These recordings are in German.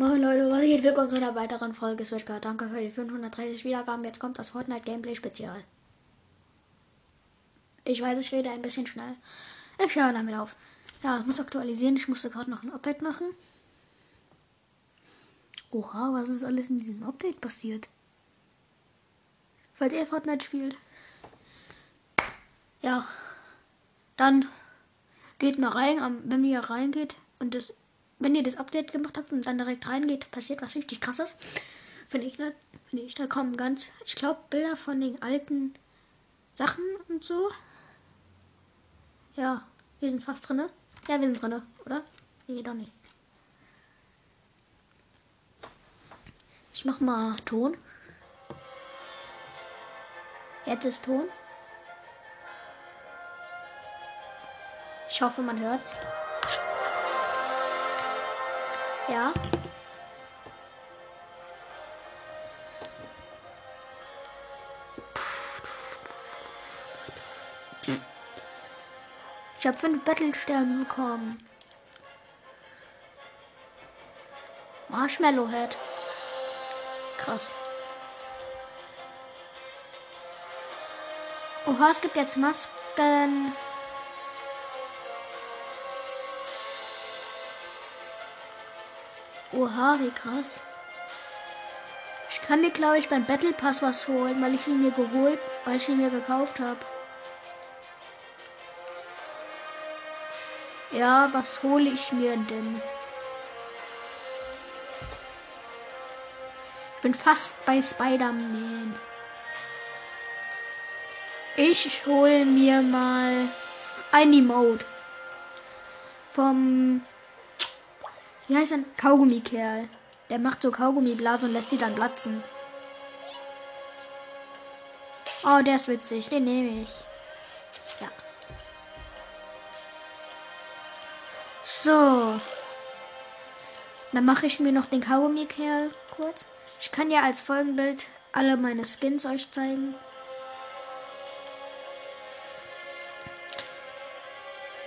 Moin Leute, was geht? Willkommen zu einer weiteren Folge Switchcard. Danke für die 530 Wiedergaben. Jetzt kommt das Fortnite Gameplay Spezial. Ich weiß, ich rede ein bisschen schnell. Ich höre damit auf. Ja, ich muss aktualisieren. Ich musste gerade noch ein Update machen. Oha, was ist alles in diesem Update passiert? Falls ihr Fortnite spielt. Ja. Dann geht mal rein. Wenn ihr reingeht und das wenn ihr das Update gemacht habt und dann direkt reingeht, passiert was richtig krasses. Finde ich, ne? Finde ich, da kommen ganz, ich glaube, Bilder von den alten Sachen und so. Ja, wir sind fast drinne. Ja, wir sind drinne, oder? Nee, doch nicht. Ich mach mal Ton. Jetzt ist Ton. Ich hoffe, man hört's. Ja. Ich habe fünf Battle-Sterne bekommen. Marshmallow Head. Krass. Oha, es gibt jetzt Masken. Oha, wie krass. Ich kann mir, glaube ich, beim Battle Pass was holen, weil ich ihn mir geholt, weil ich ihn mir gekauft habe. Ja, was hole ich mir denn? Ich bin fast bei Spider-Man. Ich hole mir mal ein Emote. Vom wie heißt ein Kaugummi-Kerl? Der macht so Kaugummiblasen und lässt sie dann platzen. Oh, der ist witzig. Den nehme ich. Ja. So. Dann mache ich mir noch den Kaugummi-Kerl kurz. Ich kann ja als Folgenbild alle meine Skins euch zeigen.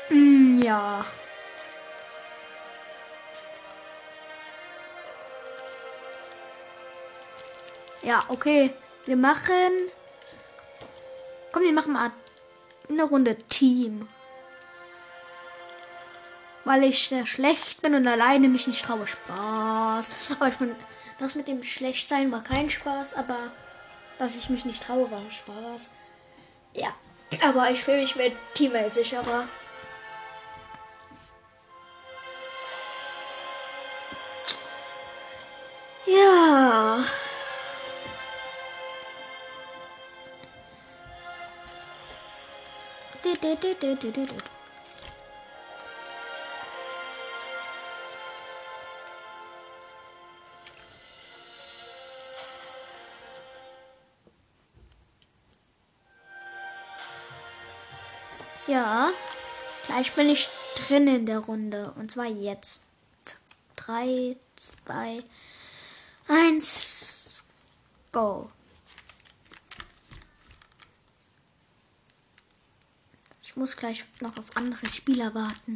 Mm, ja. Ja, okay. Wir machen. Komm, wir machen mal eine Runde Team. Weil ich sehr schlecht bin und alleine mich nicht traue. Spaß. Aber ich bin. Das mit dem Schlechtsein war kein Spaß, aber dass ich mich nicht traue, war Spaß. Ja. Aber ich fühle mich mit Teammate sicherer. Ja, gleich bin ich drin in der Runde. Und zwar jetzt. 3, 2, 1, go. Ich muss gleich noch auf andere Spieler warten.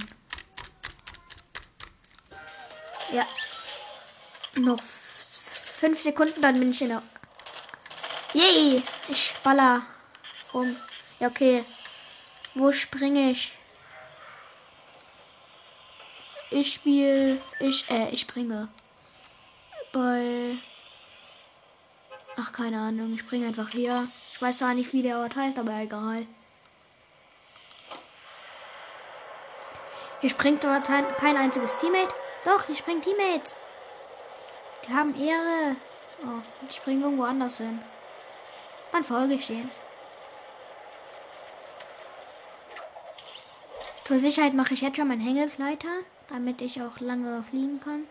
Ja. Noch fünf Sekunden, dann bin ich in der. Yay! Ich baller rum. Ja, okay. Wo springe ich? Ich spiele. Ich, äh, ich springe. Bei. Ach, keine Ahnung. Ich springe einfach hier. Ich weiß zwar nicht, wie der Ort heißt, aber egal. Hier springt aber kein einziges Teammate. Doch, hier springen Teammates. Die haben Ehre. Oh, die springen irgendwo anders hin. Dann folge ich denen. Zur Sicherheit mache ich jetzt schon meinen Hängegleiter, damit ich auch lange fliegen kann.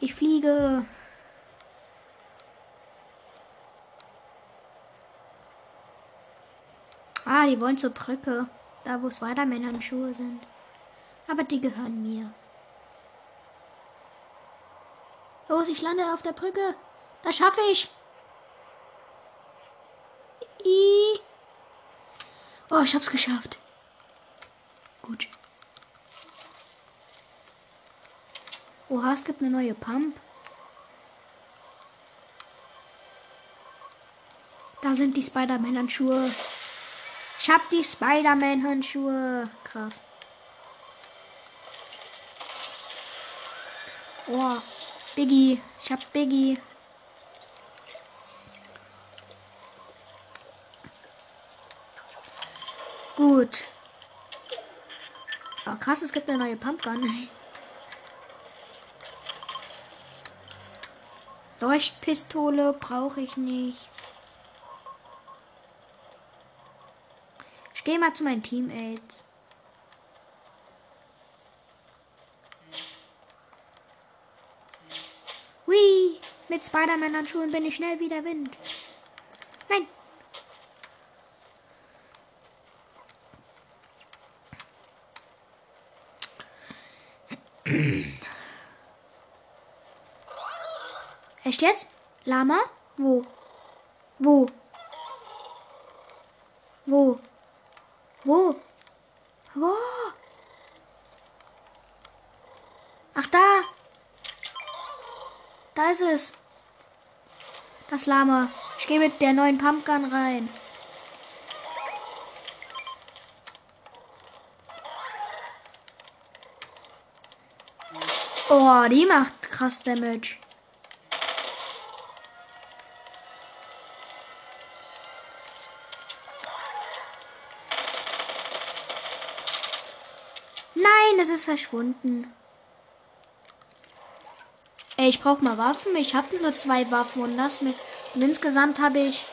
Ich fliege. Die wollen zur Brücke. Da, wo Spider-Man-Handschuhe sind. Aber die gehören mir. Los, ich lande auf der Brücke. Das schaffe ich. I oh, ich hab's geschafft. Gut. Oha, es gibt eine neue Pump. Da sind die Spider-Man-Handschuhe. Ich hab die Spider-Man-Handschuhe. Krass. Oh, Biggie. Ich hab Biggie. Gut. Oh, krass, es gibt eine neue Pumpgun. Leuchtpistole brauche ich nicht. Gehe mal zu meinen Teammates. Hui, mit Spider-Man-Handschuhen bin ich schnell wie der Wind. Nein. Echt jetzt? Lama? Wo? Wo? Wo? Wo? Wo? Ach da. Da ist es. Das Lama. Ich gehe mit der neuen Pumpgun rein. Oh, die macht krass Damage. Ist verschwunden. Ey, ich brauche mal Waffen. Ich habe nur zwei Waffen und das mit. Und insgesamt habe ich.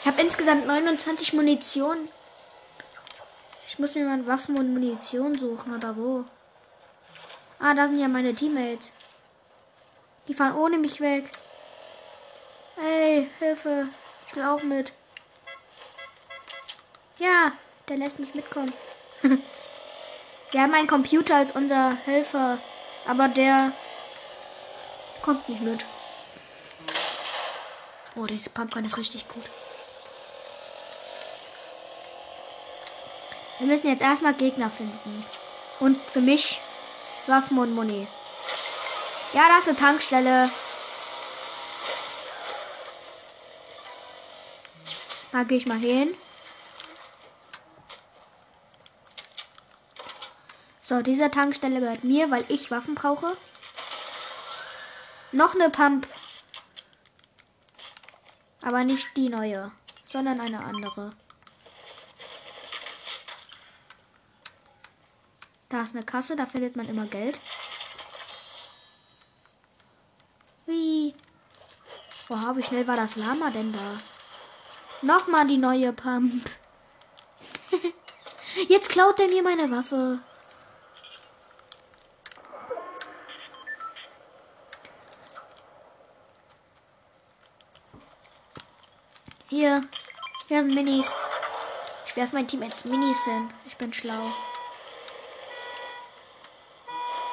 Ich habe insgesamt 29 Munition. Ich muss mir mal Waffen und Munition suchen, aber wo? Ah, da sind ja meine Teammates. Die fahren ohne mich weg. Ey, Hilfe. Ich will auch mit. Ja, der lässt mich mitkommen. Wir haben einen Computer als unser Helfer, aber der kommt nicht mit. Oh, diese Pumpgun ist richtig gut. Wir müssen jetzt erstmal Gegner finden. Und für mich Waffen und Muni. Ja, da ist eine Tankstelle. Da gehe ich mal hin. So, diese Tankstelle gehört mir, weil ich Waffen brauche. Noch eine Pump. Aber nicht die neue, sondern eine andere. Da ist eine Kasse, da findet man immer Geld. Wie? Boah, wie schnell war das Lama denn da? Nochmal die neue Pump. Jetzt klaut er mir meine Waffe. Hier. Hier sind Minis. Ich werfe mein Team ins Minis hin. Ich bin schlau.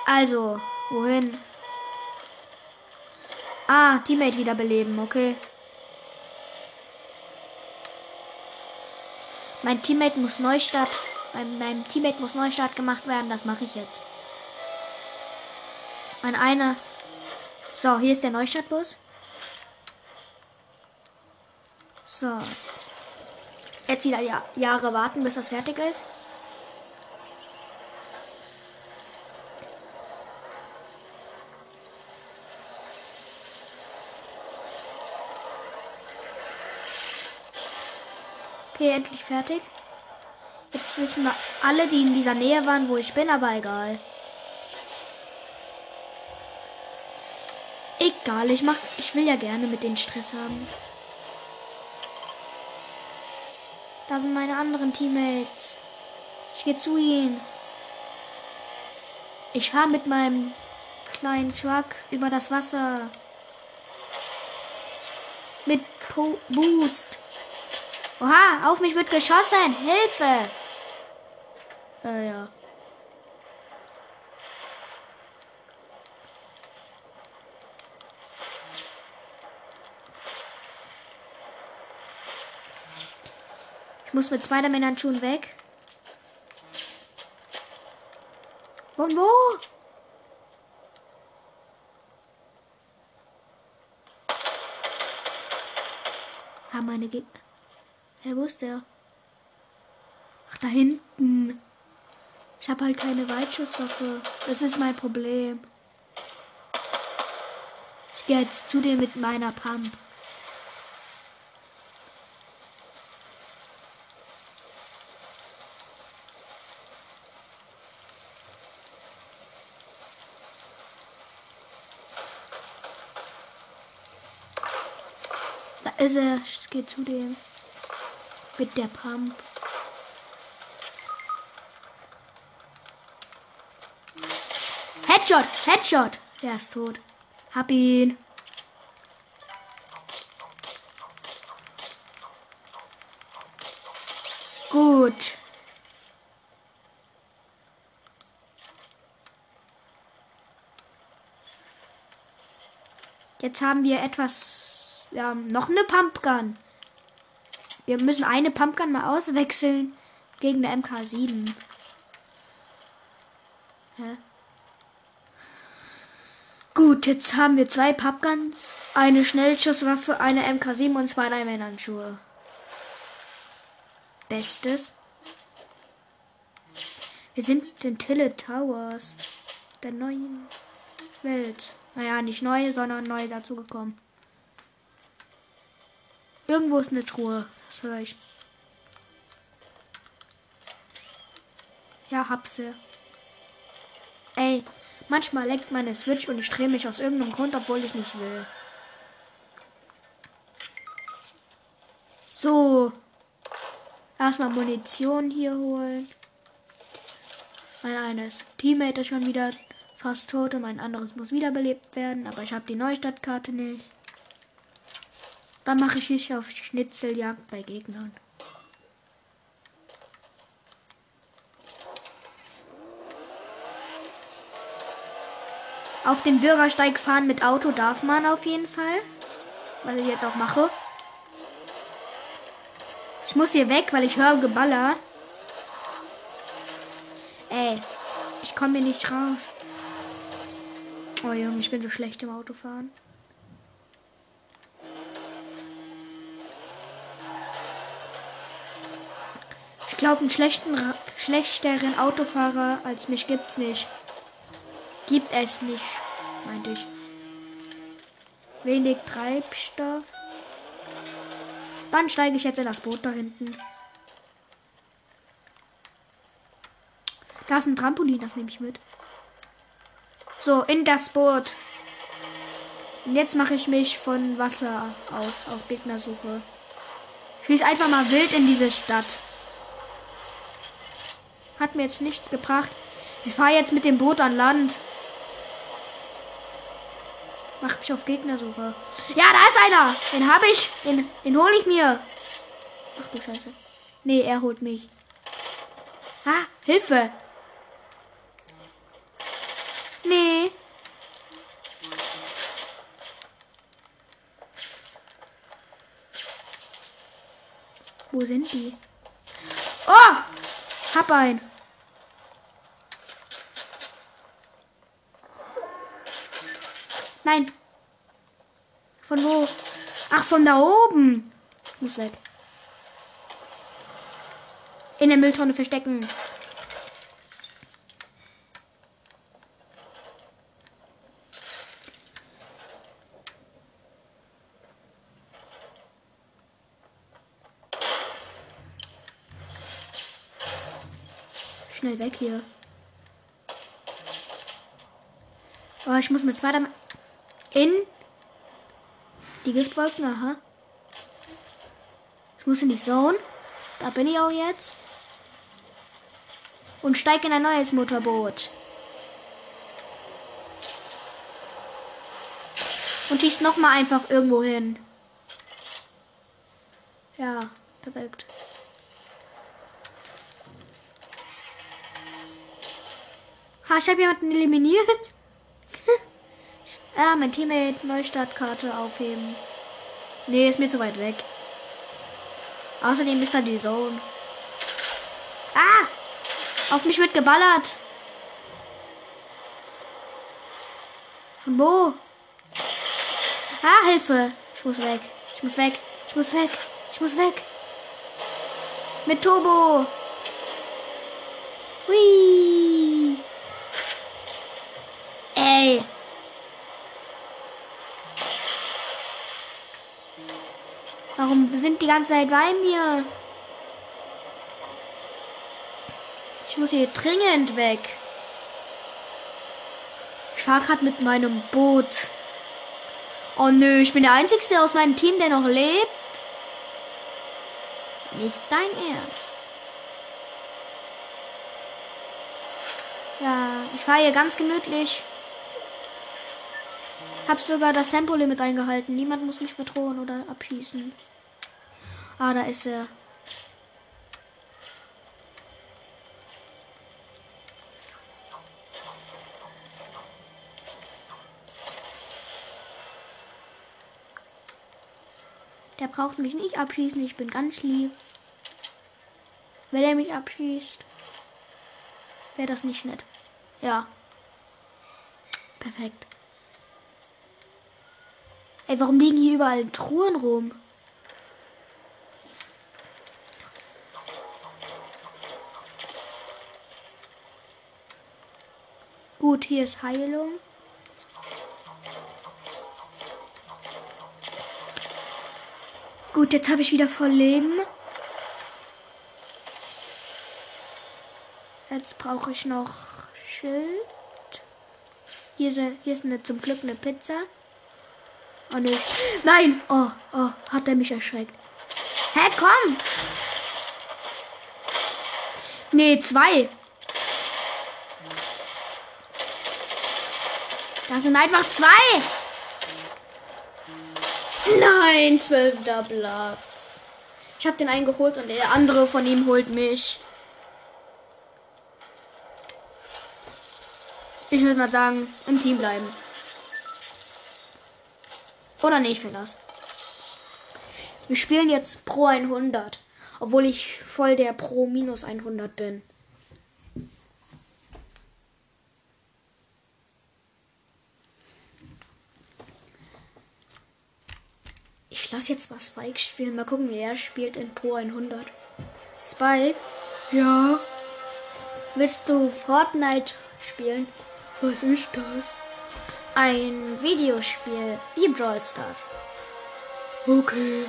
Also, wohin? Ah, Teammate wiederbeleben, okay. Mein Teammate muss Neustart. Mein, mein Teammate muss Neustart gemacht werden. Das mache ich jetzt. Mein einer. So, hier ist der Neustartbus. So. Jetzt wieder ja Jahre warten, bis das fertig ist. Okay, endlich fertig. Jetzt wissen wir alle, die in dieser Nähe waren, wo ich bin, aber egal. Egal, ich mach, ich will ja gerne mit den Stress haben. Da sind meine anderen Teammates. Ich gehe zu ihnen. Ich fahre mit meinem kleinen Truck über das Wasser. Mit po Boost. Oha, auf mich wird geschossen. Hilfe. Äh, ja. muss mit Spider-Man-Handschuhen weg. Und wo? Haben meine Gegner. Hey, wo ist der? Ach, da hinten. Ich habe halt keine Weitschusswaffe. Das ist mein Problem. Ich gehe jetzt zu dir mit meiner Pump. Er. Ich gehe zu dem. Mit der Pump. Headshot, Headshot. Der ist tot. Hab ihn. Gut. Jetzt haben wir etwas, ja, noch eine Pumpgun. Wir müssen eine Pumpgun mal auswechseln gegen eine MK7. Hä? Gut, jetzt haben wir zwei Pumpguns, eine Schnellschusswaffe, eine MK7 und zwei Leimhandschuhe. Bestes. Wir sind in Tille Towers, der neuen Welt. Naja, nicht neu, sondern neu dazugekommen. Irgendwo ist eine Truhe. Das höre ich. Ja, hab sie. Ey, manchmal leckt meine Switch und ich drehe mich aus irgendeinem Grund, obwohl ich nicht will. So. Erstmal Munition hier holen. Mein eines Teammate ist schon wieder fast tot und mein anderes muss wiederbelebt werden, aber ich habe die Neustadtkarte nicht. Dann mache ich mich auf Schnitzeljagd bei Gegnern. Auf den Bürgersteig fahren mit Auto darf man auf jeden Fall. Was ich jetzt auch mache. Ich muss hier weg, weil ich höre Geballer. Ey, ich komme hier nicht raus. Oh Junge, ich bin so schlecht im Autofahren. Glaube, einen schlechten, schlechteren Autofahrer als mich gibt's nicht. Gibt es nicht, meinte ich. Wenig Treibstoff. Dann steige ich jetzt in das Boot da hinten. Da ist ein Trampolin, das nehme ich mit. So, in das Boot. Und jetzt mache ich mich von Wasser aus auf Gegnersuche. Ich schieße einfach mal wild in diese Stadt. Hat mir jetzt nichts gebracht. Ich fahre jetzt mit dem Boot an Land. Mach mich auf Gegnersuche. Ja, da ist einer. Den habe ich. Den, den hole ich mir. Ach du Scheiße. Nee, er holt mich. Ah, Hilfe. Nee. Wo sind die? Oh! Hab ein. Nein. Von wo? Ach, von da oben. Muss weg. In der Mülltonne verstecken. Weg hier. Oh, ich muss mit zweiter in die Giftwolken, aha. Ich muss in die Zone. Da bin ich auch jetzt. Und steige in ein neues Motorboot. Und schießt nochmal einfach irgendwo hin. Ja, perfekt. Ich habe jemanden eliminiert. ah, mein Teammate, Neustartkarte aufheben. Nee, ist mir zu weit weg. Außerdem ist da die Zone. Ah! Auf mich wird geballert. Von wo? Ah, Hilfe. Ich muss weg. Ich muss weg. Ich muss weg. Ich muss weg. Mit Turbo. Hui. Ey. Warum sind die ganze Zeit bei mir? Ich muss hier dringend weg. Ich fahre gerade mit meinem Boot. Oh nö, ich bin der Einzige aus meinem Team, der noch lebt. Nicht dein Ernst. Ja, ich fahre hier ganz gemütlich. Hab sogar das Tempolimit eingehalten. Niemand muss mich bedrohen oder abschießen. Ah, da ist er. Der braucht mich nicht abschießen. Ich bin ganz lieb. Wenn er mich abschießt, wäre das nicht nett. Ja. Perfekt. Ey, warum liegen hier überall Truhen rum? Gut, hier ist Heilung. Gut, jetzt habe ich wieder voll Leben. Jetzt brauche ich noch Schild. Hier ist, hier ist eine, zum Glück eine Pizza. Oh ne. Nein! Oh, oh, hat er mich erschreckt. Hä, komm! Nee, zwei. Da sind einfach zwei. Nein, zwölfter Platz. Ich habe den einen geholt und der andere von ihm holt mich. Ich würde mal sagen, im Team bleiben. Oder nicht, für das. Wir spielen jetzt Pro 100. Obwohl ich voll der Pro minus 100 bin. Ich lasse jetzt mal Spike spielen. Mal gucken, wie er spielt in Pro 100. Spike? Ja, Willst du Fortnite spielen? was ist das? Ein Videospiel wie Brawl Stars. Okay,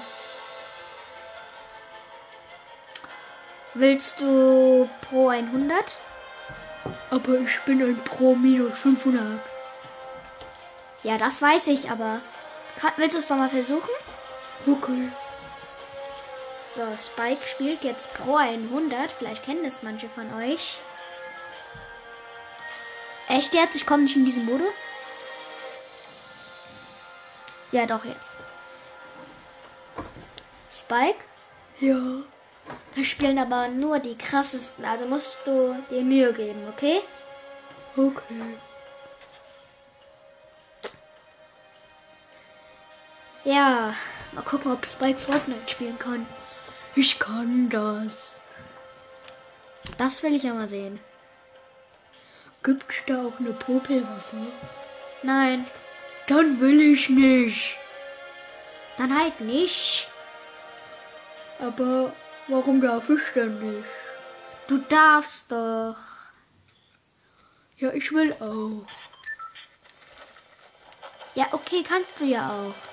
Willst du Pro 100? aber ich bin ein Pro minus 500. Ja, das weiß ich, aber willst du es mal versuchen? Okay, So, Spike spielt jetzt Pro 100. Vielleicht kennen das manche von euch. Echt jetzt? Ich komme nicht in diesen Mode? Ja, doch jetzt. Spike? ja, Da spielen aber nur die krassesten. Also musst du dir Mühe geben, okay? okay. Ja, mal gucken, ob Spike Fortnite spielen kann. Ich kann das. Das will ich ja mal sehen. Gibt's da auch eine Popelwaffe? Nein, Dann will ich nicht. dann halt nicht. Aber warum darf ich denn nicht? Du darfst doch. Ja, ich will auch. Ja, okay, kannst du ja auch.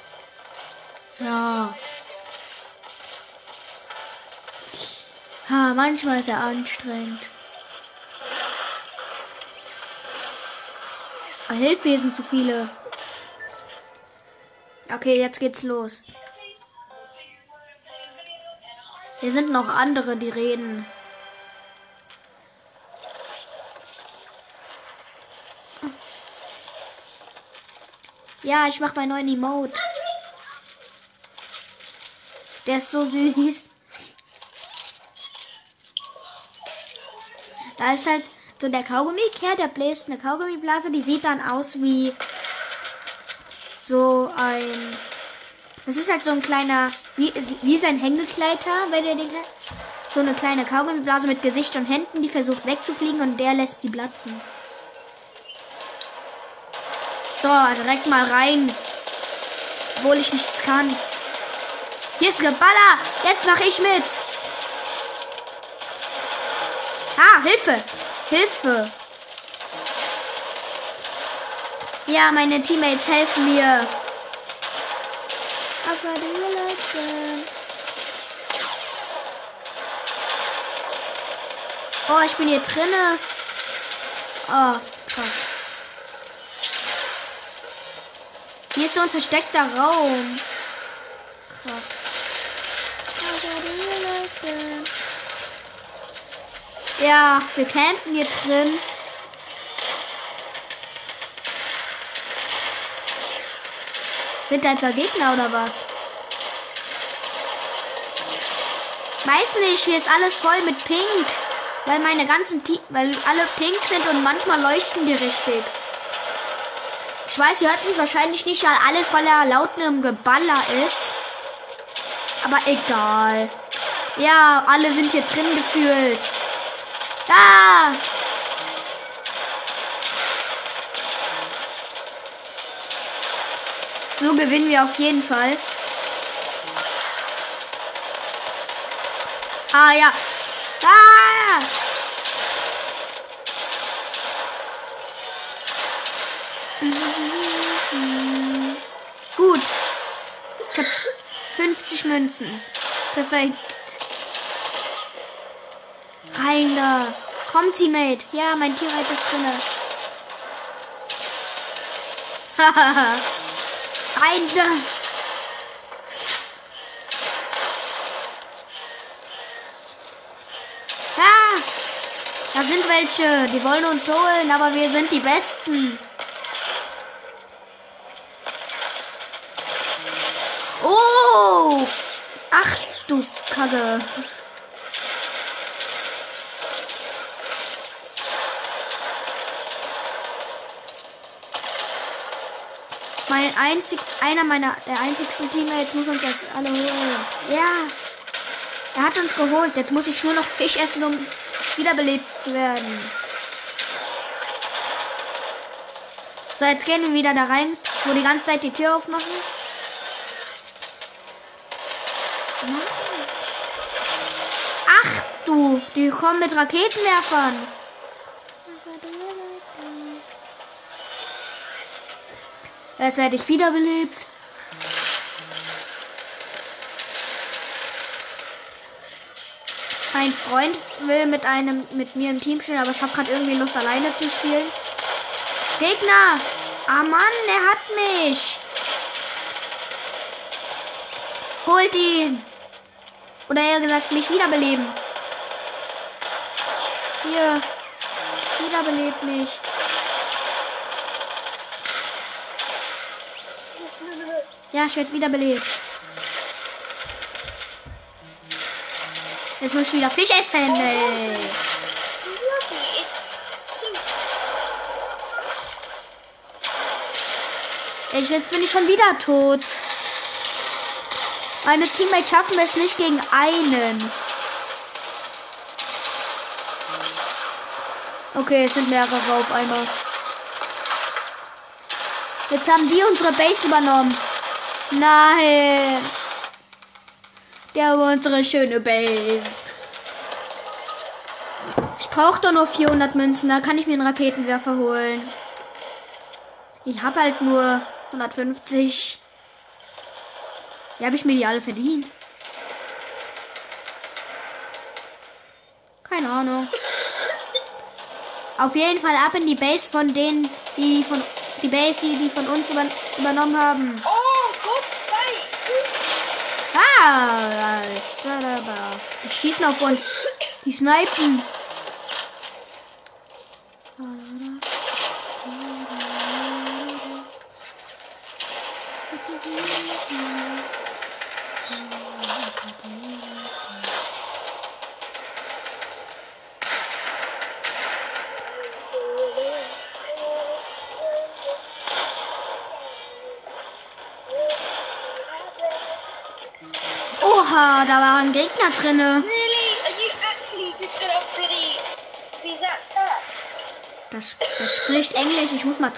Ja, Ha, manchmal ist er anstrengend. Ah, Hilfe, hier sind zu viele. Okay, jetzt geht's los. Hier sind noch andere, die reden. Ja, ich mach meinen neuen Emote. Der ist so süß. Da ist halt so der Kaugummikern, der bläst eine Kaugummiblase, die sieht dann aus wie so ein. Das ist halt so ein kleiner, wie, wie sein Hängegleiter, wenn ihr den. So eine kleine Kaugummiblase mit Gesicht und Händen, die versucht wegzufliegen und der lässt sie platzen. So, direkt mal rein. Obwohl ich nichts kann. Hier ist Geballer. Jetzt mache ich mit. Ah, Hilfe. Hilfe. Ja, meine Teammates helfen mir. Oh, ich bin hier drinne. Oh, krass. Hier ist so ein versteckter Raum. Krass. Aber die Leute. Ja, wir campen hier drin. Sind da etwa Gegner oder was? Weiß nicht, hier ist alles voll mit Pink. Weil meine ganzen Te weil alle pink sind und manchmal leuchten die richtig. Ich weiß, ihr hört mich wahrscheinlich nicht, weil alles voller lautem Geballer ist. Aber egal. Ja, alle sind hier drin gefühlt. Ah! So gewinnen wir auf jeden Fall. Ah ja. Ah! Gut. Ich habe 50 Münzen. Perfekt. Rein da. Komm, Teammate. Ja, mein Teammate ist drinne. Hahaha. Rein da. Ah, da sind welche. Die wollen uns holen, aber wir sind die Besten. Oh! Ach du Kacke. Mein einzig, einer meiner, der einzigsten Teammates muss uns jetzt alle holen. Ja. Er hat uns geholt. Jetzt muss ich nur noch Fisch essen, um wiederbelebt zu werden. So, jetzt gehen wir wieder da rein, wo die ganze Zeit die Tür aufmachen. Ach du, die kommen mit Raketenwerfern. Jetzt werde ich wiederbelebt. Mein Freund will mit einem mit mir im Team spielen, aber ich habe gerade irgendwie Lust alleine zu spielen. Gegner! Ah Mann, er hat mich! Holt ihn! Oder eher gesagt, mich wiederbeleben. Hier. Wiederbelebt mich. Ich werde wiederbelebt. Jetzt muss ich wieder Fisch essen. Ey. Ich, jetzt bin ich schon wieder tot. Meine Teammates schaffen es nicht gegen einen. Okay, es sind mehrere auf einmal. Jetzt haben die unsere Base übernommen. Nein. Der haben unsere schöne Base. Ich brauche doch nur 400 Münzen. Da kann ich mir einen Raketenwerfer holen. Ich habe halt nur 150. Wie habe ich mir die alle verdient? Keine Ahnung. Auf jeden Fall ab in die Base von denen, die von die Base, die, die von uns über, übernommen haben. Oh, gut, nein. Ah, wunderbar. Die schießen auf uns. Die snipen.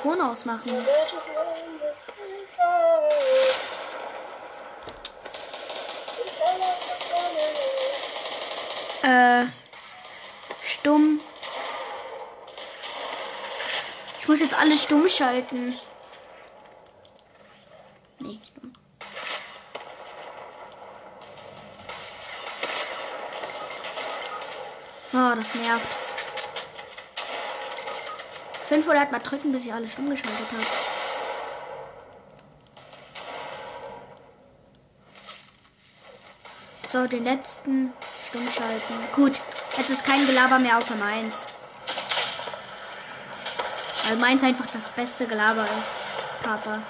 Ton ausmachen. Äh, stumm. Ich muss jetzt alles stumm schalten. Nee, stumm. Oh, das nervt. 500 mal drücken, bis ich alles stumm geschaltet habe. So, den letzten stumm schalten. Gut, jetzt ist kein Gelaber mehr außer meins. Weil meins einfach das beste Gelaber ist. Papa.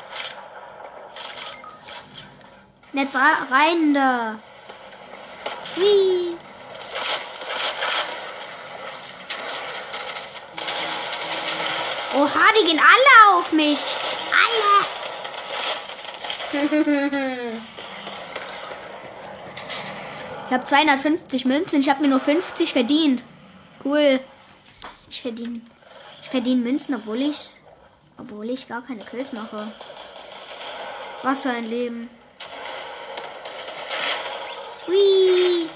Jetzt rein da. Wie? Oha, die gehen alle auf mich. Alle. ich habe 250 Münzen. Ich habe mir nur 50 verdient. Cool. Ich verdiene ich verdiene Münzen, obwohl ich obwohl ich gar keine Kills mache. Was für ein Leben. Hui.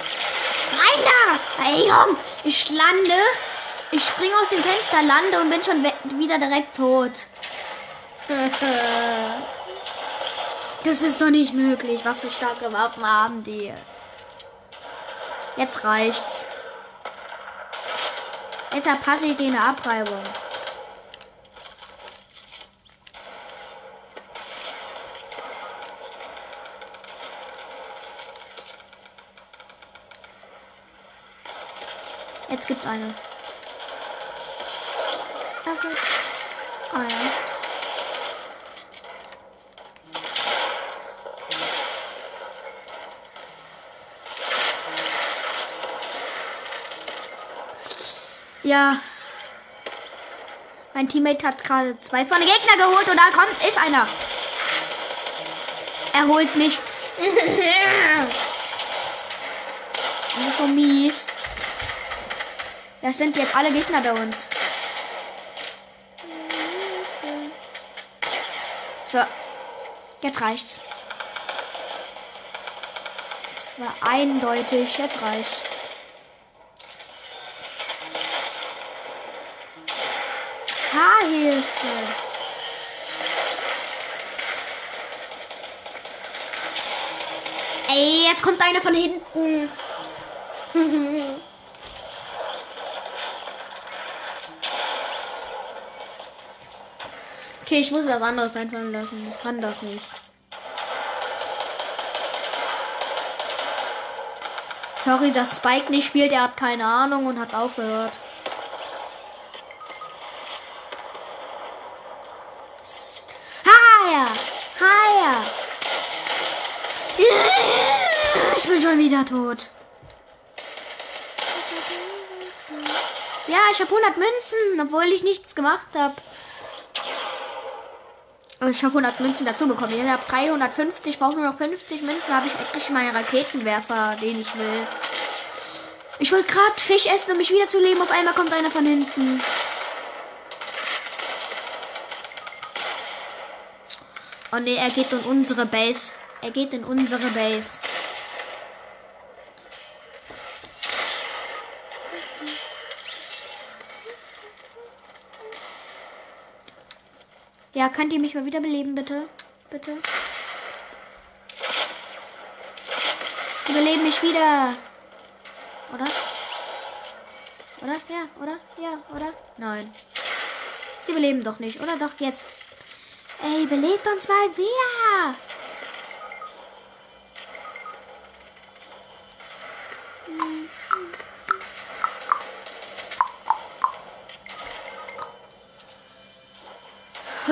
Rein da! Ey, Jung, ich lande ich springe aus dem Fenster, lande und bin schon wieder direkt tot. Das ist doch nicht möglich. Was für starke Waffen haben die? Jetzt reicht's. Jetzt verpasse ich eine Abreibung. Jetzt gibt's eine. Ja. Mein Teammate hat gerade zwei von den Gegner geholt und da kommt, ist einer. Er holt mich. das ist so mies. Das sind jetzt alle Gegner bei uns. So. Jetzt reicht's. Es war eindeutig. Jetzt reicht's. Haarhilfe. Ey, jetzt kommt einer von hinten. Okay, ich muss was anderes einfallen lassen. Ich kann das nicht. Sorry, dass Spike nicht spielt. Er hat keine Ahnung und hat aufgehört. Wieder tot. Ja, ich habe 100 Münzen, obwohl ich nichts gemacht habe. Ich habe 100 Münzen dazu bekommen. Ich habe 350, brauche nur noch 50 Münzen. habe ich endlich meinen Raketenwerfer, den ich will. Ich wollte gerade Fisch essen, um mich wieder zu leben. Auf einmal kommt einer von hinten. Oh ne, er geht in unsere Base. Er geht in unsere Base. Könnt ihr mich mal wieder beleben, bitte? Bitte? Überleben mich wieder. Oder? Oder? Ja, oder? Ja, oder? Nein. Sie beleben doch nicht, oder? Doch, jetzt. Ey, belebt uns mal wieder.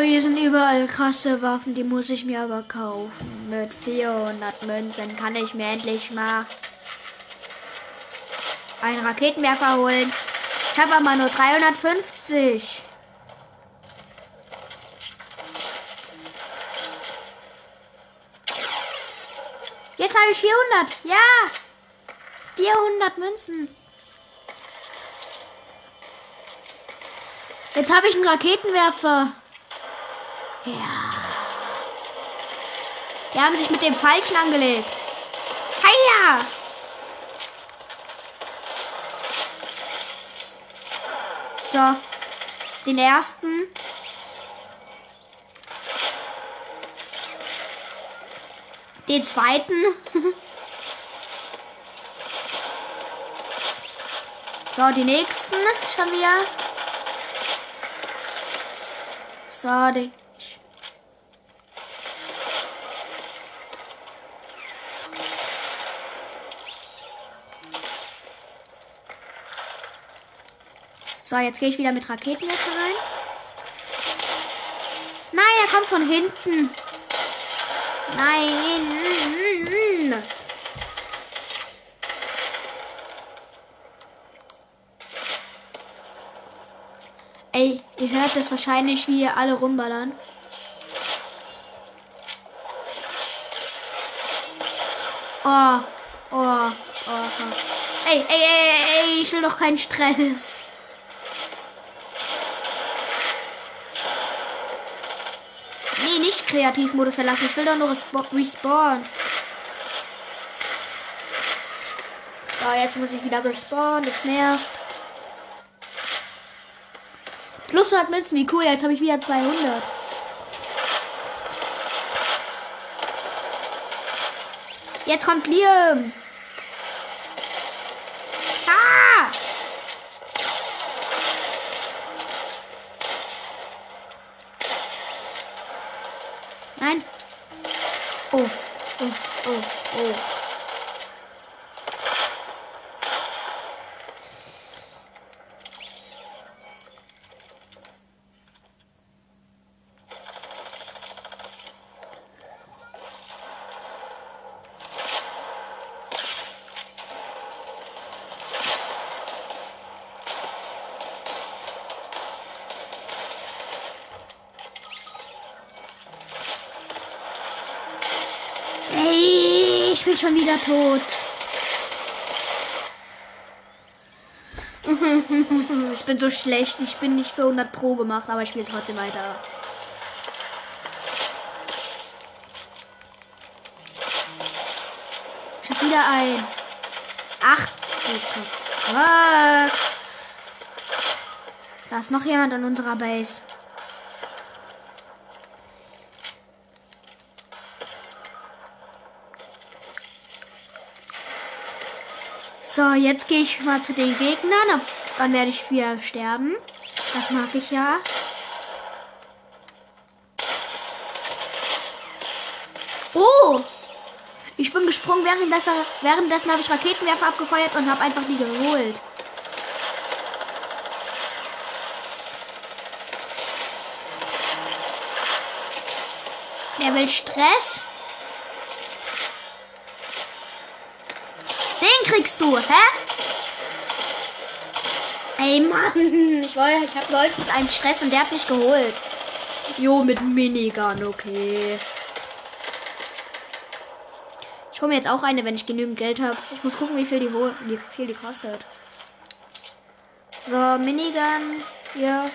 Hier sind überall krasse Waffen, die muss ich mir aber kaufen. Mit 400 Münzen kann ich mir endlich mal einen Raketenwerfer holen. Ich habe aber nur 350. Jetzt habe ich 400. Ja. 400 Münzen. Jetzt habe ich einen Raketenwerfer. Ja. Die haben sich mit dem Falschen angelegt. Heia! So. Den ersten. Den zweiten. so, die nächsten schon wieder. So, die. So, jetzt gehe ich wieder mit Raketenwerfer rein. Nein, er kommt von hinten. Nein. Ey, ihr hört das wahrscheinlich, wie ihr alle rumballern. Oh, oh, oh. oh. Ey, ey, ey, ey, ich will doch keinen Stress. Nee, nicht Kreativmodus verlassen. Ich will doch nur respa- respawnen. So, jetzt muss ich wieder respawnen. Das nervt. Plus 100 Münzen, wie cool. Jetzt habe ich wieder 200. Jetzt kommt Liam. Ah! Nein. Oh, oh, oh, oh. Ey, ich bin schon wieder tot. Ich bin so schlecht. Ich bin nicht für 100 Pro gemacht, aber ich spiele trotzdem weiter. Ich hab wieder ein. Ach, Fuck. Da ist noch jemand an unserer Base. So, jetzt gehe ich mal zu den Gegnern. Dann werde ich wieder sterben. Das mag ich ja. Oh! Ich bin gesprungen, währenddessen, währenddessen habe ich Raketenwerfer abgefeuert und habe einfach die geholt. Der will Stress. Den kriegst du, hä? Ey, Mann. Ich wollte, ich hab läuft mit einem Stress und der hat mich geholt. Jo, mit Minigun, okay. Ich hole mir jetzt auch eine, wenn ich genügend Geld habe. Ich muss gucken, wie viel die, hol- wie viel die kostet. So, Minigun. Hier.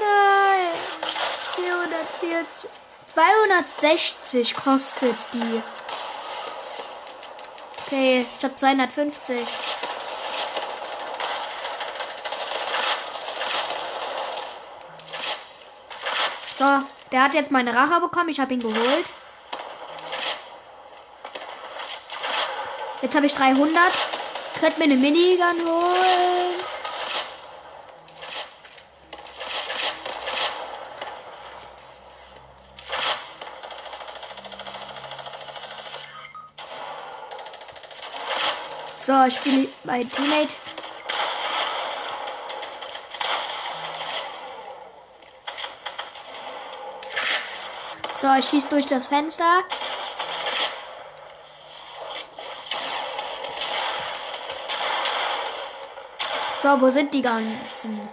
Nein. 440. 260 kostet die. Okay, ich habe 250. So, der hat jetzt meine Rache bekommen. Ich habe ihn geholt. Jetzt habe ich 300. Könnt mir eine Minigun holen. So, ich bin mein Teammate. So, ich schieße durch das Fenster. So, wo sind die ganzen?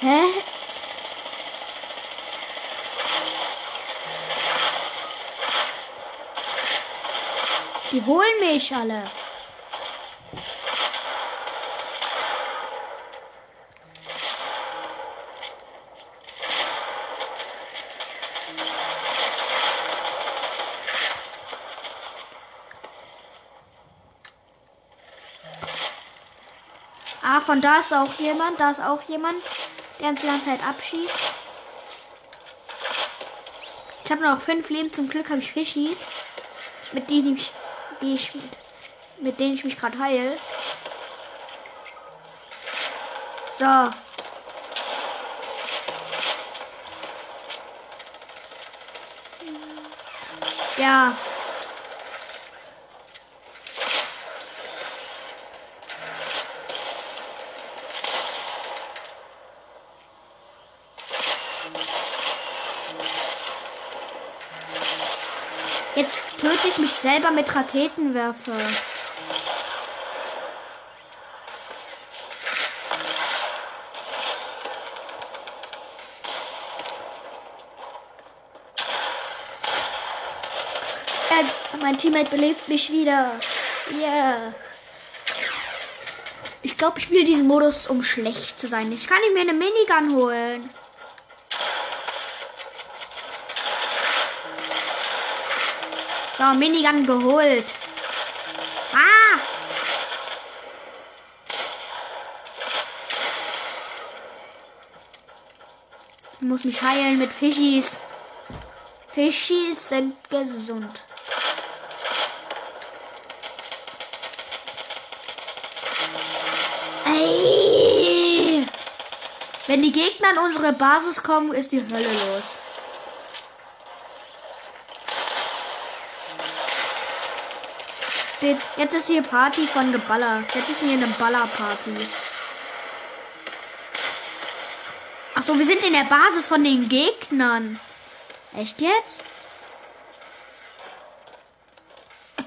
Hä? Mich alle. Ah, von da ist auch jemand. Da ist auch jemand, der uns die ganze Zeit abschießt. Ich habe noch fünf Leben. Zum Glück habe ich Fischis, mit denen ich, die ich mit, denen ich mich gerade heile. So. Ja. Jetzt töte ich mich selber mit Raketenwerfer. Äh, mein Teammate belebt mich wieder. Yeah. Ich glaube, ich spiele diesen Modus, um schlecht zu sein. Ich kann mir eine Minigun holen. So, Minigun geholt. Ah! Ich muss mich heilen mit Fischis. Fischis sind gesund. Ey! Wenn die Gegner an unsere Basis kommen, ist die Hölle los. Steht, jetzt ist hier Party von Geballer. Jetzt ist hier eine Ballerparty. Achso, wir sind in der Basis von den Gegnern. Echt jetzt?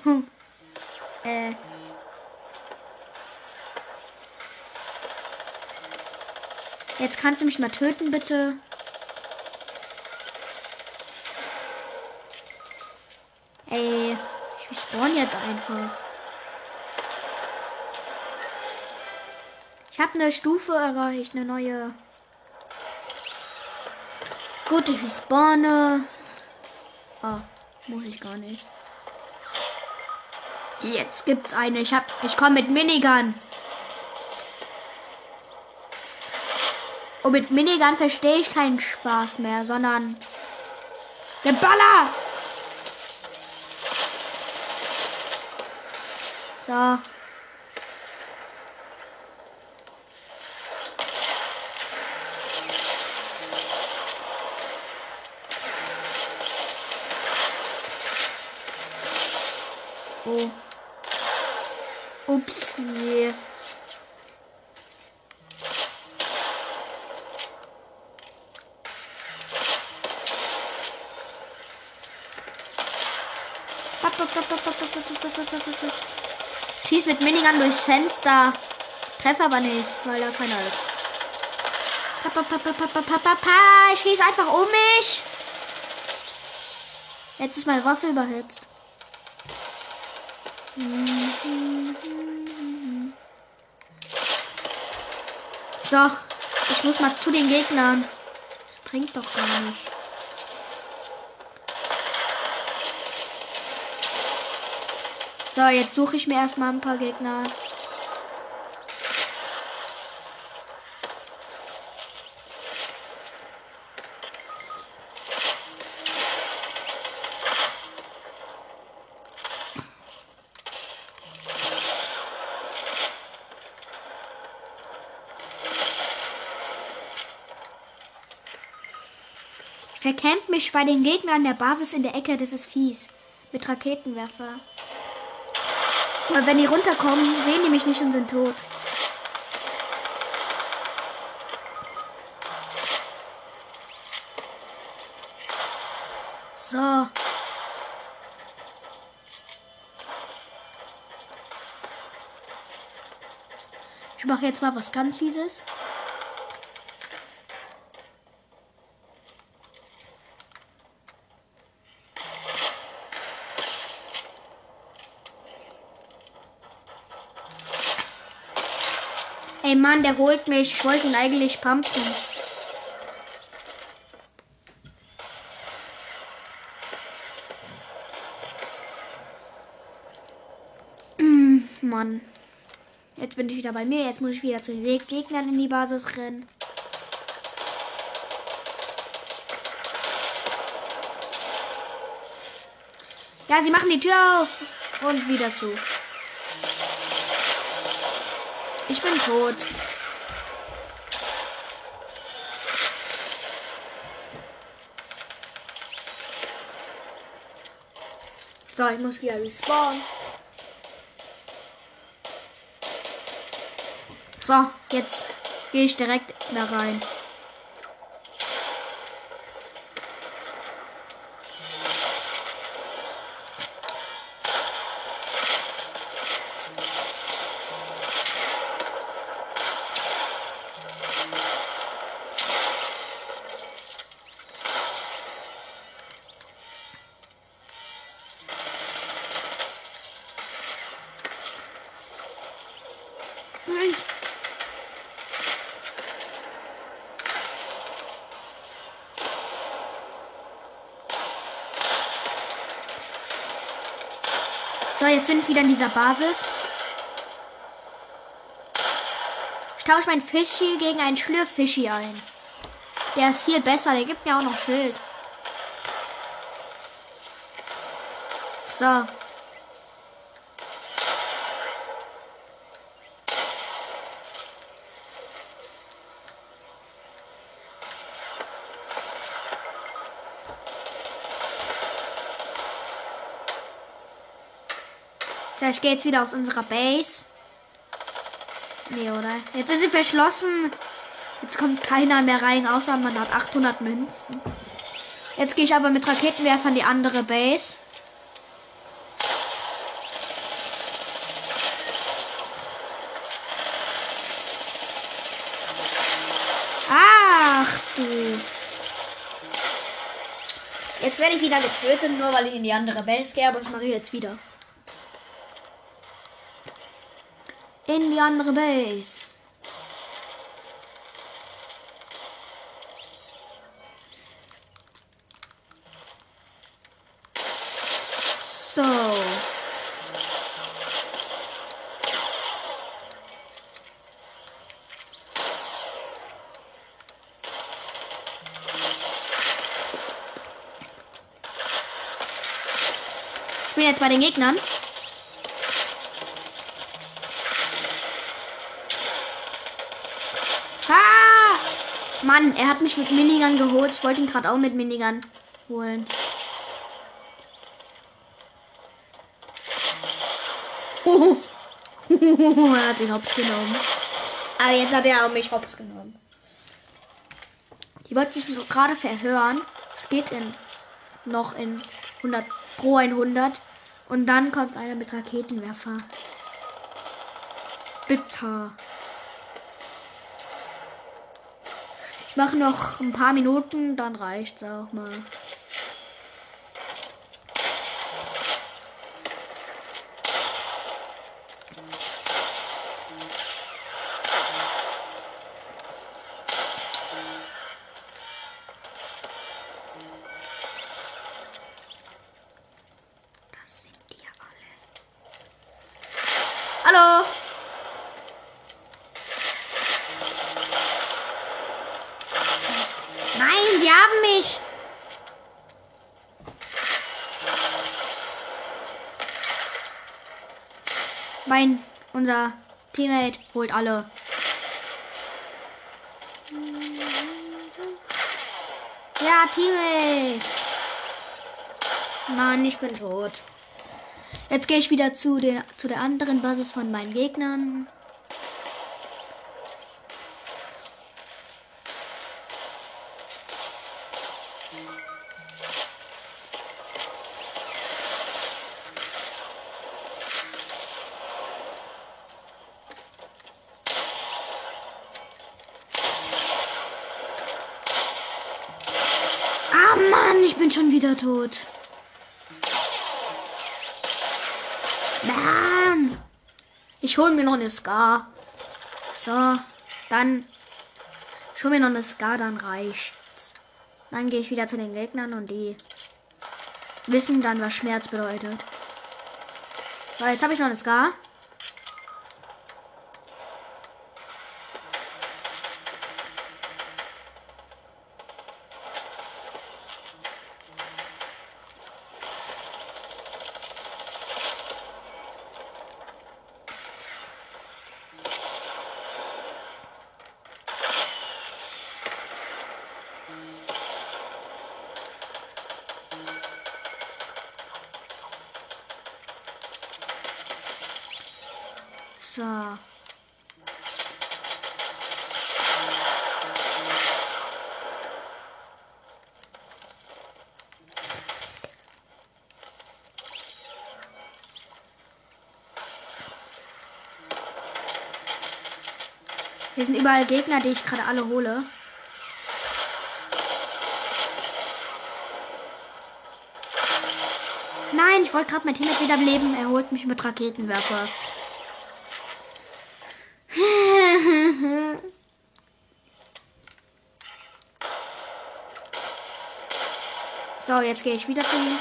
äh. Jetzt kannst du mich mal töten, bitte. Ey, ich spawn jetzt einfach. Ich habe eine Stufe erreicht, eine neue. Gut, ich spawne. Ah, muss ich gar nicht. Jetzt gibt's eine. Ich hab, ich komme mit Minigun. Und mit Minigun verstehe ich keinen Spaß mehr, sondern Geballer! So. Minigun durchs Fenster. Treffe aber nicht, weil da keiner ist. Ich schieß einfach um mich. Jetzt ist meine Waffe überhitzt. So, ich muss mal zu den Gegnern. Das bringt doch gar nicht. So, jetzt suche ich mir erstmal ein paar Gegner. Ich verkämmt mich bei den Gegnern der Basis in der Ecke, das ist fies. Mit Raketenwerfer. Aber wenn die runterkommen, sehen die mich nicht und sind tot. So. Ich mache jetzt mal was ganz fieses. Ey Mann, der holt mich. Ich wollte ihn eigentlich pumpen. Mm, Mann. Jetzt bin ich wieder bei mir. Jetzt muss ich wieder zu den Gegnern in die Basis rennen. Ja, sie machen die Tür auf und wieder zu. Ich bin tot. So, ich muss wieder respawnen. So, jetzt gehe ich direkt da rein. So, jetzt bin ich wieder in dieser Basis. Ich tausche mein Fischi gegen einen Schlürffischi ein. Der ist viel besser, der gibt mir auch noch Schild. So. Ich gehe jetzt wieder aus unserer Base. Nee, oder? Jetzt ist sie verschlossen. Jetzt kommt keiner mehr rein, außer man hat 800 Münzen. Jetzt gehe ich aber mit Raketenwerfer in die andere Base. Ach du. Jetzt werde ich wieder getötet, nur weil ich in die andere Base gehe, aber ich mache jetzt wieder. In die andere Base. So. Ich bin jetzt bei den Gegnern. Ah! Mann, er hat mich mit Minigun geholt. Ich wollte ihn gerade auch mit Minigun holen. er hat den Hops genommen. Aber jetzt hat er auch mich Hops genommen. Die wollte sich so gerade verhören. Es geht in noch in 100 pro 100 und dann kommt einer mit Raketenwerfer. Bitter. Ich mache noch ein paar Minuten, dann reicht's auch mal. Holt alle. Ja, Teammate. Mann, ich bin tot. Jetzt gehe ich wieder zu, den, zu der anderen Basis von meinen Gegnern. Mann, ich bin schon wieder tot. Mann. Ich hole mir noch eine Scar. So, dann schon mir noch eine Ska, dann reicht's. Dann gehe ich wieder zu den Gegnern und die wissen dann, was Schmerz bedeutet. So, jetzt habe ich noch eine Ska. Überall Gegner, die ich gerade alle hole. Nein, ich wollte gerade mein Teammate wieder beleben. Er holt mich mit Raketenwerfer. So, jetzt gehe ich wieder zu ihm.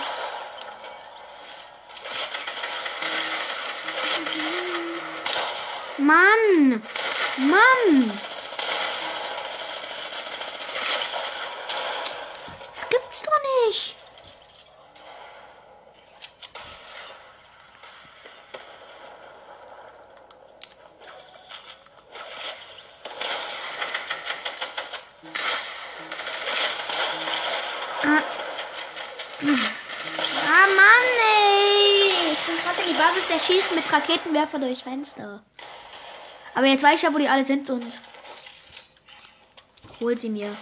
Mann! Mann! Das gibt's doch nicht! Ah. Ah, Mann, ey! Ich bin gerade in die Basis, der schießt mit Raketenwerfer durchs Fenster. Aber jetzt weiß ich ja, wo die alle sind und hol sie mir.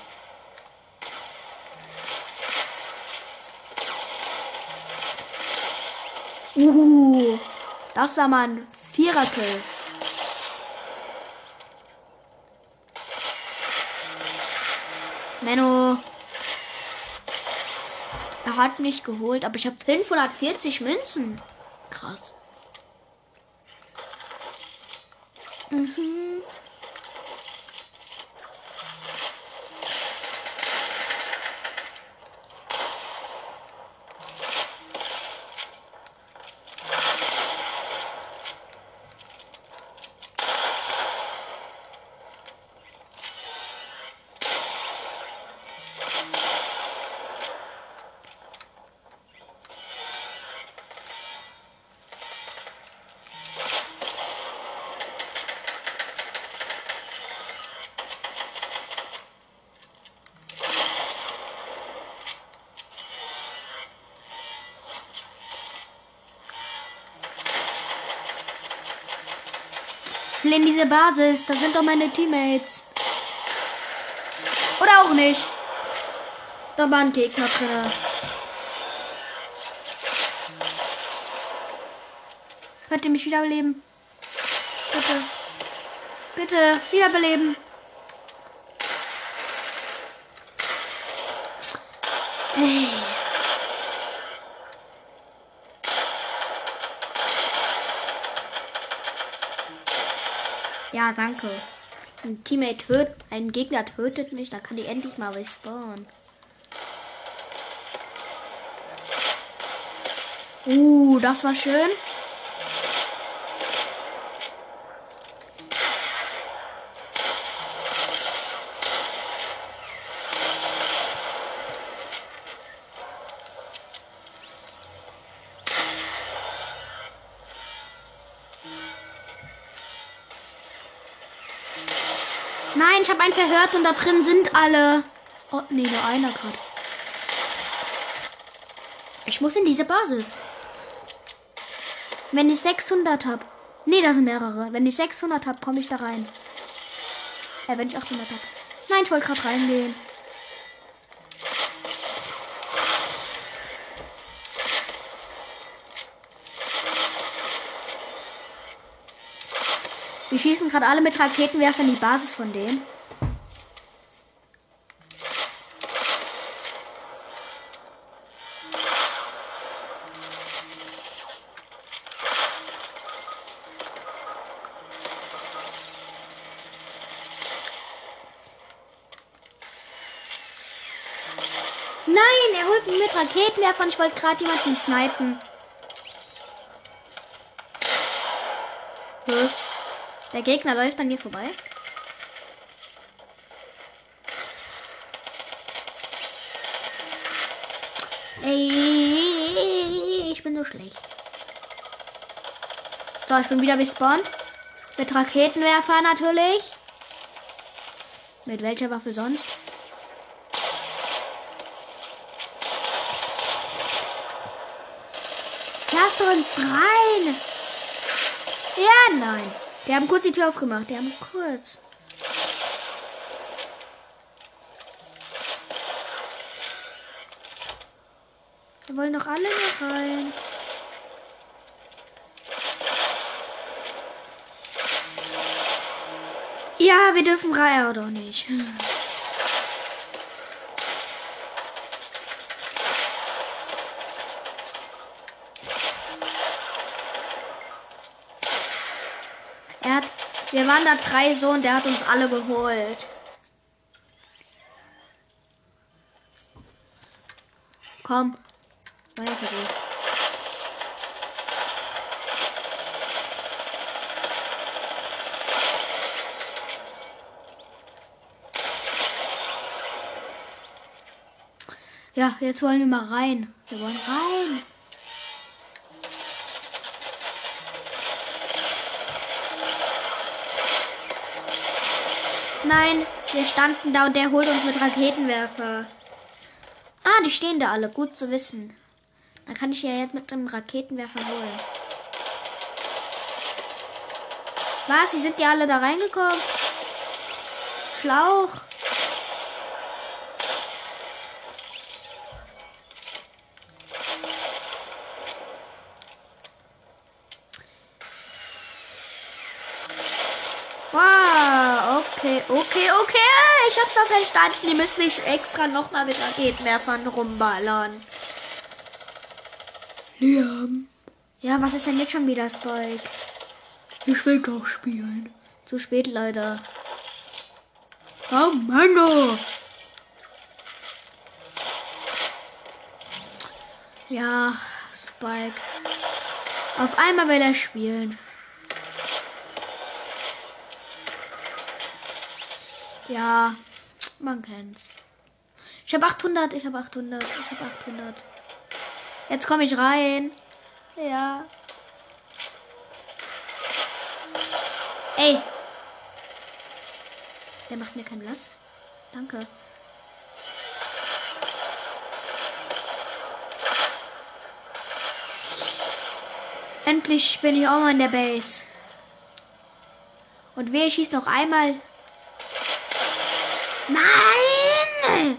Uh, das war mal ein Viererkill. Menno. Er hat mich geholt, aber ich habe 540 Münzen. Krass. Mhm. Diese Basis. Da sind doch meine Teammates. Oder auch nicht. Da war ein Gegner drin. Könnt ihr mich wiederbeleben? Bitte. Bitte, wiederbeleben. Danke. Ein Teammate tötet, ein Gegner tötet mich, da kann ich endlich mal respawnen. Uh, das war schön. Verhört und da drin sind alle. Oh, nee, nur einer gerade. Ich muss in diese Basis. Wenn ich 600 habe. Nee, da sind mehrere. Wenn ich 600 habe, komme ich da rein. Ja, wenn ich 800 habe. Nein, ich wollte gerade reingehen. Wir schießen gerade alle mit Raketenwerfern die Basis von denen. Nein, er holt mich mit Raketenwerfern. Ich wollte gerade jemanden snipen. Hä? Der Gegner läuft an mir vorbei. Ey, ich bin so schlecht. So, ich bin wieder respawned. Mit Raketenwerfer natürlich. Mit welcher Waffe sonst? Uns rein! Ja, nein. Die haben kurz die Tür aufgemacht. Die haben kurz. Wir wollen doch alle noch rein. Ja, wir dürfen rein oder nicht. Er hat, wir waren da drei so und der hat uns alle geholt. Komm. Weiter geht's. Ja, jetzt wollen wir mal rein. Wir wollen rein. Nein, wir standen da und der holt uns mit Raketenwerfer. Ah, die stehen da alle. Gut zu wissen. Dann kann ich ja jetzt mit dem Raketenwerfer holen. Was? Die sind ja alle da reingekommen? Schlauch. Okay, okay. Ich hab's doch verstanden. Die müssen nicht extra nochmal mit Raketenwerfern rumballern. Liam, Ja, was ist denn jetzt schon wieder, Spike? ich will doch spielen. Zu spät leider. Oh, Mann. Ja, Spike. Auf einmal will er spielen. Ja, man kennt's. Ich habe 800, ich habe 800, ich habe 800. Jetzt komme ich rein. Ja. Ey. Der macht mir keinen Platz. Danke. Endlich bin ich auch mal in der Base. Und wer schießt noch einmal? Nein!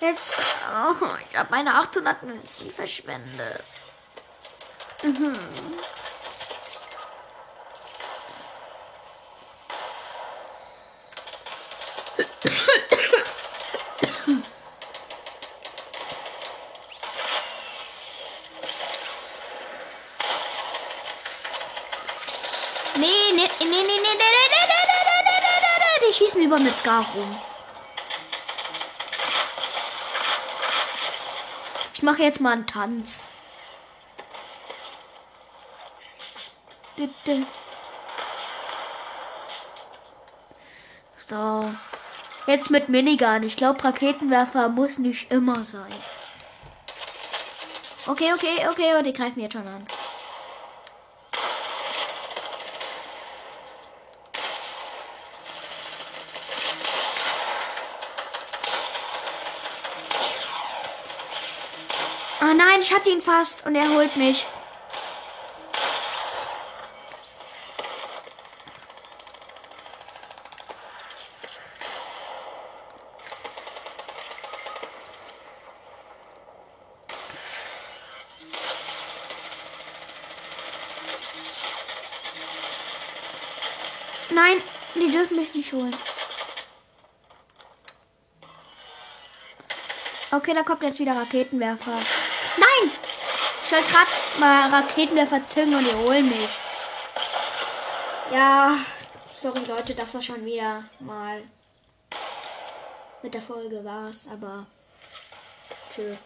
Jetzt. Oh, ich habe meine 800 Münzen verschwendet. Mhm. Nee, nee, nee, nee, nee, nee, nee, nee, nee, nee, nee, nee, nee, nee, die schießen über mit Scar rum. Ich mache jetzt mal einen Tanz. So. Jetzt mit Minigun. Ich glaube, Raketenwerfer muss nicht immer sein. Okay, okay, okay, aber die greifen jetzt schon an. Oh nein, ich hatte ihn fast und er holt mich. Nein, die dürfen mich nicht holen. Okay, da kommt jetzt wieder Raketenwerfer. Nein! Ich soll gerade mal Raketenwerfer zünden und die holen mich. Ja, sorry Leute, das war schon wieder mal. mit der Folge war's, aber tschö.